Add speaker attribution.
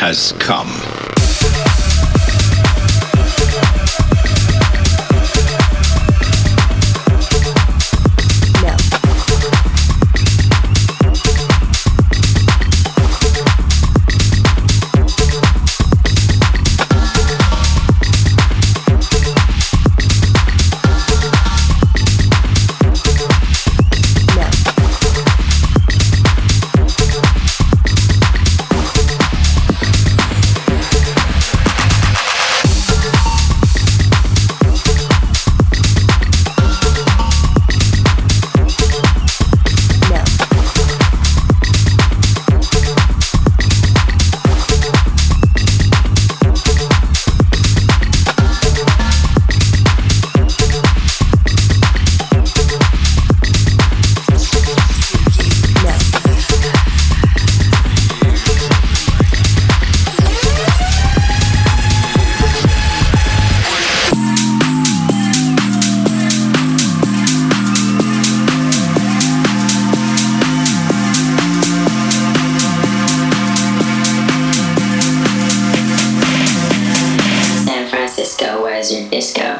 Speaker 1: Has come. disco.